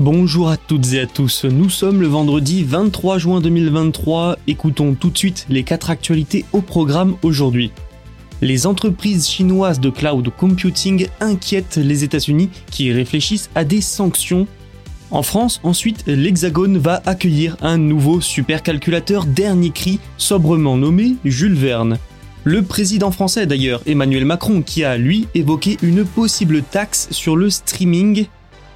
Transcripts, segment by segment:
Bonjour à toutes et à tous, nous sommes le vendredi 23 juin 2023, écoutons tout de suite les quatre actualités au programme aujourd'hui. Les entreprises chinoises de cloud computing inquiètent les États-Unis qui réfléchissent à des sanctions. En France, ensuite, l'Hexagone va accueillir un nouveau supercalculateur dernier cri, sobrement nommé Jules Verne. Le président français d'ailleurs, Emmanuel Macron, qui a lui évoqué une possible taxe sur le streaming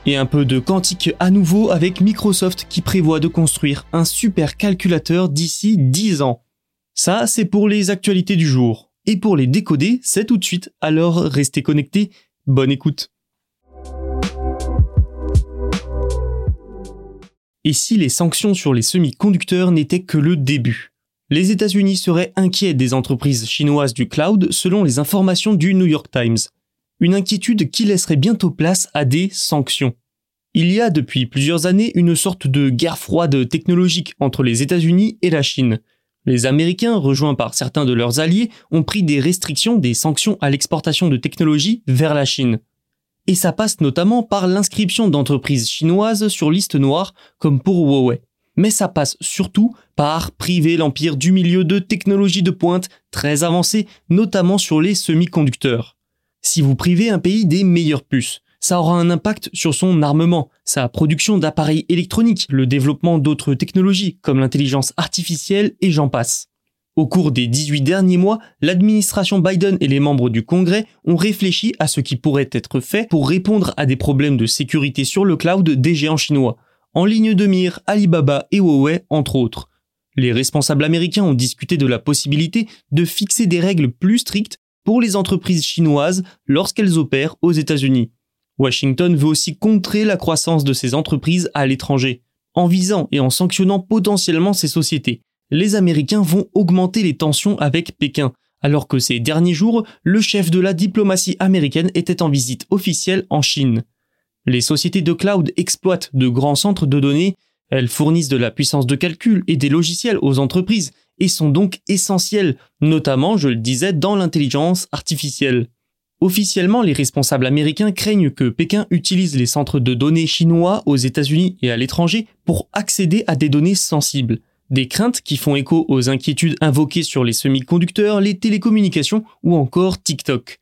et un peu de quantique à nouveau avec Microsoft qui prévoit de construire un supercalculateur d'ici 10 ans. Ça, c'est pour les actualités du jour. Et pour les décoder, c'est tout de suite, alors restez connectés, bonne écoute. Et si les sanctions sur les semi-conducteurs n'étaient que le début? Les États-Unis seraient inquiets des entreprises chinoises du cloud selon les informations du New York Times une inquiétude qui laisserait bientôt place à des sanctions. Il y a depuis plusieurs années une sorte de guerre froide technologique entre les États-Unis et la Chine. Les Américains, rejoints par certains de leurs alliés, ont pris des restrictions, des sanctions à l'exportation de technologies vers la Chine. Et ça passe notamment par l'inscription d'entreprises chinoises sur liste noire, comme pour Huawei. Mais ça passe surtout par priver l'empire du milieu de technologies de pointe très avancées, notamment sur les semi-conducteurs. Si vous privez un pays des meilleures puces, ça aura un impact sur son armement, sa production d'appareils électroniques, le développement d'autres technologies comme l'intelligence artificielle et j'en passe. Au cours des 18 derniers mois, l'administration Biden et les membres du Congrès ont réfléchi à ce qui pourrait être fait pour répondre à des problèmes de sécurité sur le cloud des géants chinois. En ligne de mire, Alibaba et Huawei, entre autres. Les responsables américains ont discuté de la possibilité de fixer des règles plus strictes pour les entreprises chinoises lorsqu'elles opèrent aux États-Unis. Washington veut aussi contrer la croissance de ces entreprises à l'étranger. En visant et en sanctionnant potentiellement ces sociétés, les Américains vont augmenter les tensions avec Pékin, alors que ces derniers jours, le chef de la diplomatie américaine était en visite officielle en Chine. Les sociétés de cloud exploitent de grands centres de données, elles fournissent de la puissance de calcul et des logiciels aux entreprises, et sont donc essentiels, notamment, je le disais, dans l'intelligence artificielle. Officiellement, les responsables américains craignent que Pékin utilise les centres de données chinois aux États-Unis et à l'étranger pour accéder à des données sensibles. Des craintes qui font écho aux inquiétudes invoquées sur les semi-conducteurs, les télécommunications ou encore TikTok.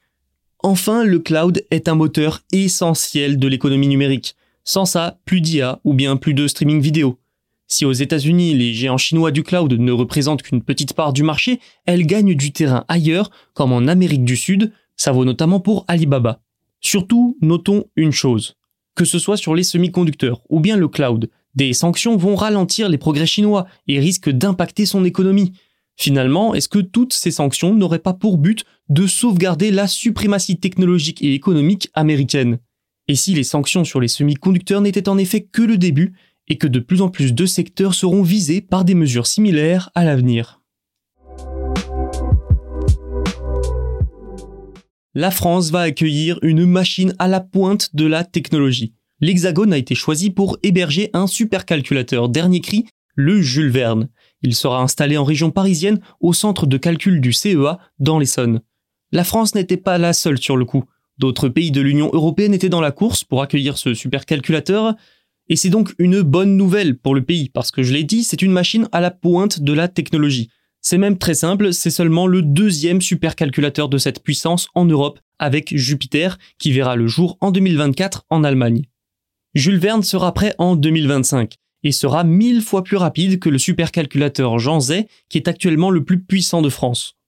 Enfin, le cloud est un moteur essentiel de l'économie numérique. Sans ça, plus d'IA ou bien plus de streaming vidéo. Si aux États-Unis, les géants chinois du cloud ne représentent qu'une petite part du marché, elles gagnent du terrain ailleurs, comme en Amérique du Sud, ça vaut notamment pour Alibaba. Surtout, notons une chose. Que ce soit sur les semi-conducteurs ou bien le cloud, des sanctions vont ralentir les progrès chinois et risquent d'impacter son économie. Finalement, est-ce que toutes ces sanctions n'auraient pas pour but de sauvegarder la suprématie technologique et économique américaine? Et si les sanctions sur les semi-conducteurs n'étaient en effet que le début, et que de plus en plus de secteurs seront visés par des mesures similaires à l'avenir. La France va accueillir une machine à la pointe de la technologie. L'Hexagone a été choisi pour héberger un supercalculateur dernier cri, le Jules Verne. Il sera installé en région parisienne au centre de calcul du CEA dans l'Essonne. La France n'était pas la seule sur le coup. D'autres pays de l'Union européenne étaient dans la course pour accueillir ce supercalculateur, et c'est donc une bonne nouvelle pour le pays, parce que je l'ai dit, c'est une machine à la pointe de la technologie. C'est même très simple, c'est seulement le deuxième supercalculateur de cette puissance en Europe avec Jupiter qui verra le jour en 2024 en Allemagne. Jules Verne sera prêt en 2025 et sera mille fois plus rapide que le supercalculateur Jean Zay qui est actuellement le plus puissant de France.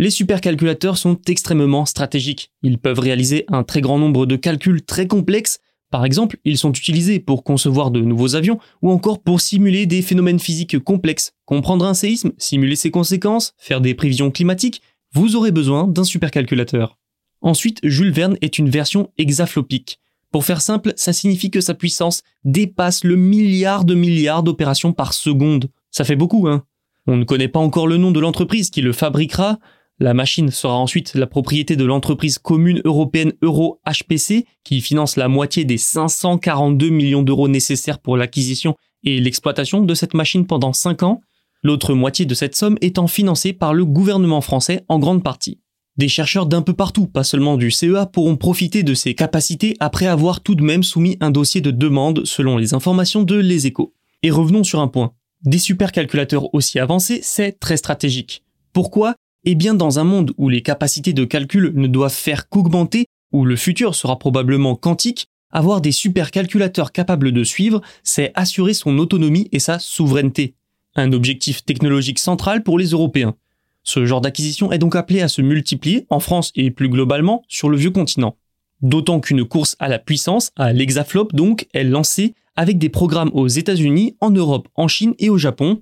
Les supercalculateurs sont extrêmement stratégiques. Ils peuvent réaliser un très grand nombre de calculs très complexes. Par exemple, ils sont utilisés pour concevoir de nouveaux avions ou encore pour simuler des phénomènes physiques complexes. Comprendre un séisme, simuler ses conséquences, faire des prévisions climatiques, vous aurez besoin d'un supercalculateur. Ensuite, Jules Verne est une version hexaflopique. Pour faire simple, ça signifie que sa puissance dépasse le milliard de milliards d'opérations par seconde. Ça fait beaucoup, hein On ne connaît pas encore le nom de l'entreprise qui le fabriquera, la machine sera ensuite la propriété de l'entreprise commune européenne Euro HPC qui finance la moitié des 542 millions d'euros nécessaires pour l'acquisition et l'exploitation de cette machine pendant 5 ans, l'autre moitié de cette somme étant financée par le gouvernement français en grande partie. Des chercheurs d'un peu partout, pas seulement du CEA, pourront profiter de ces capacités après avoir tout de même soumis un dossier de demande selon les informations de Les Échos. Et revenons sur un point. Des supercalculateurs aussi avancés, c'est très stratégique. Pourquoi? Eh bien, dans un monde où les capacités de calcul ne doivent faire qu'augmenter, où le futur sera probablement quantique, avoir des supercalculateurs capables de suivre, c'est assurer son autonomie et sa souveraineté. Un objectif technologique central pour les Européens. Ce genre d'acquisition est donc appelé à se multiplier en France et plus globalement sur le vieux continent. D'autant qu'une course à la puissance, à l'hexaflop donc, est lancée avec des programmes aux États-Unis, en Europe, en Chine et au Japon,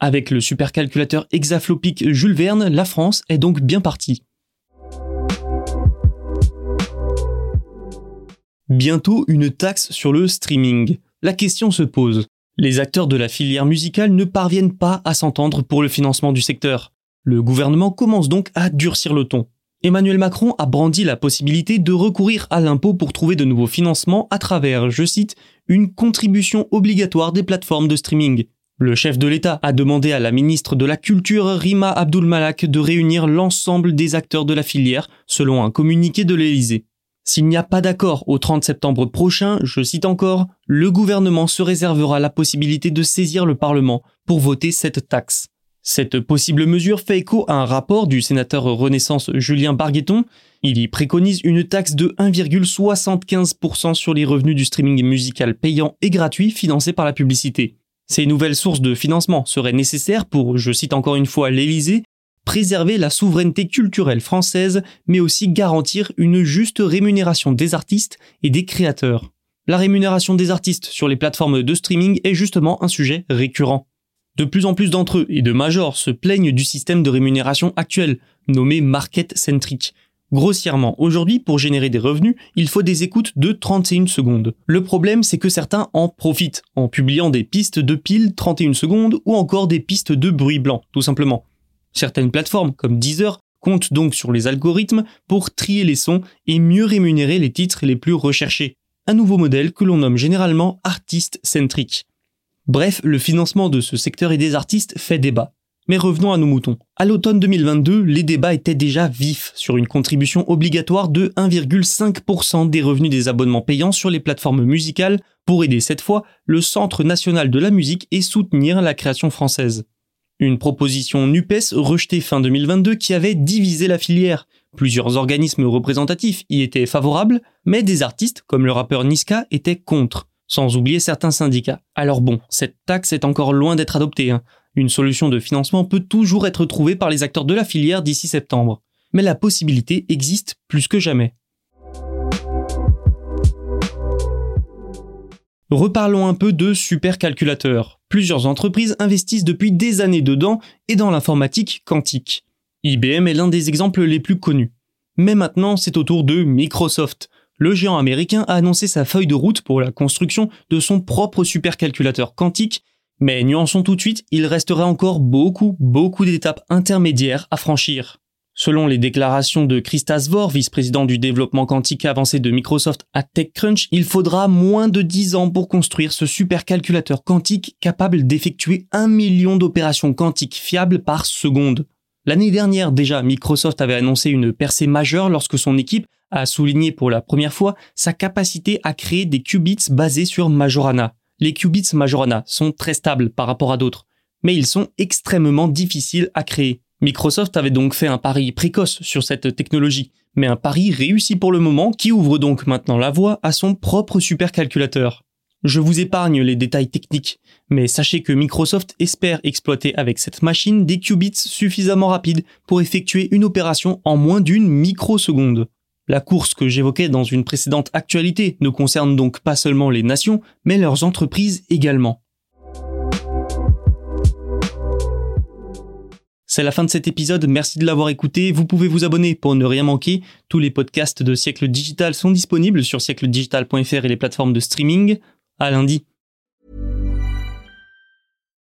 avec le supercalculateur hexaflopique Jules Verne, la France est donc bien partie. Bientôt une taxe sur le streaming. La question se pose. Les acteurs de la filière musicale ne parviennent pas à s'entendre pour le financement du secteur. Le gouvernement commence donc à durcir le ton. Emmanuel Macron a brandi la possibilité de recourir à l'impôt pour trouver de nouveaux financements à travers, je cite, une contribution obligatoire des plateformes de streaming. Le chef de l'État a demandé à la ministre de la Culture Rima Abdul Malak de réunir l'ensemble des acteurs de la filière, selon un communiqué de l'Élysée. S'il n'y a pas d'accord au 30 septembre prochain, je cite encore, le gouvernement se réservera la possibilité de saisir le Parlement pour voter cette taxe. Cette possible mesure fait écho à un rapport du sénateur Renaissance Julien Bargueton. Il y préconise une taxe de 1,75% sur les revenus du streaming musical payant et gratuit financé par la publicité. Ces nouvelles sources de financement seraient nécessaires pour, je cite encore une fois l'Élysée, préserver la souveraineté culturelle française, mais aussi garantir une juste rémunération des artistes et des créateurs. La rémunération des artistes sur les plateformes de streaming est justement un sujet récurrent. De plus en plus d'entre eux et de majors se plaignent du système de rémunération actuel, nommé market centric, Grossièrement, aujourd'hui, pour générer des revenus, il faut des écoutes de 31 secondes. Le problème, c'est que certains en profitent, en publiant des pistes de pile 31 secondes ou encore des pistes de bruit blanc, tout simplement. Certaines plateformes, comme Deezer, comptent donc sur les algorithmes pour trier les sons et mieux rémunérer les titres les plus recherchés. Un nouveau modèle que l'on nomme généralement artiste-centrique. Bref, le financement de ce secteur et des artistes fait débat. Mais revenons à nos moutons. À l'automne 2022, les débats étaient déjà vifs sur une contribution obligatoire de 1,5% des revenus des abonnements payants sur les plateformes musicales pour aider cette fois le Centre national de la musique et soutenir la création française. Une proposition NUPES rejetée fin 2022 qui avait divisé la filière. Plusieurs organismes représentatifs y étaient favorables, mais des artistes, comme le rappeur Niska, étaient contre, sans oublier certains syndicats. Alors bon, cette taxe est encore loin d'être adoptée. Hein. Une solution de financement peut toujours être trouvée par les acteurs de la filière d'ici septembre, mais la possibilité existe plus que jamais. Reparlons un peu de supercalculateurs. Plusieurs entreprises investissent depuis des années dedans et dans l'informatique quantique. IBM est l'un des exemples les plus connus. Mais maintenant, c'est au tour de Microsoft. Le géant américain a annoncé sa feuille de route pour la construction de son propre supercalculateur quantique mais nuançons tout de suite, il resterait encore beaucoup, beaucoup d'étapes intermédiaires à franchir. Selon les déclarations de Christa Svor, vice-président du développement quantique avancé de Microsoft à TechCrunch, il faudra moins de 10 ans pour construire ce supercalculateur quantique capable d'effectuer un million d'opérations quantiques fiables par seconde. L'année dernière déjà, Microsoft avait annoncé une percée majeure lorsque son équipe a souligné pour la première fois sa capacité à créer des qubits basés sur Majorana les qubits Majorana sont très stables par rapport à d'autres. mais ils sont extrêmement difficiles à créer. Microsoft avait donc fait un pari précoce sur cette technologie, mais un pari réussi pour le moment qui ouvre donc maintenant la voie à son propre supercalculateur. Je vous épargne les détails techniques, mais sachez que Microsoft espère exploiter avec cette machine des qubits suffisamment rapides pour effectuer une opération en moins d'une microseconde. La course que j'évoquais dans une précédente actualité ne concerne donc pas seulement les nations, mais leurs entreprises également. C'est la fin de cet épisode, merci de l'avoir écouté. Vous pouvez vous abonner pour ne rien manquer. Tous les podcasts de Siècle Digital sont disponibles sur siècledigital.fr et les plateformes de streaming. À lundi.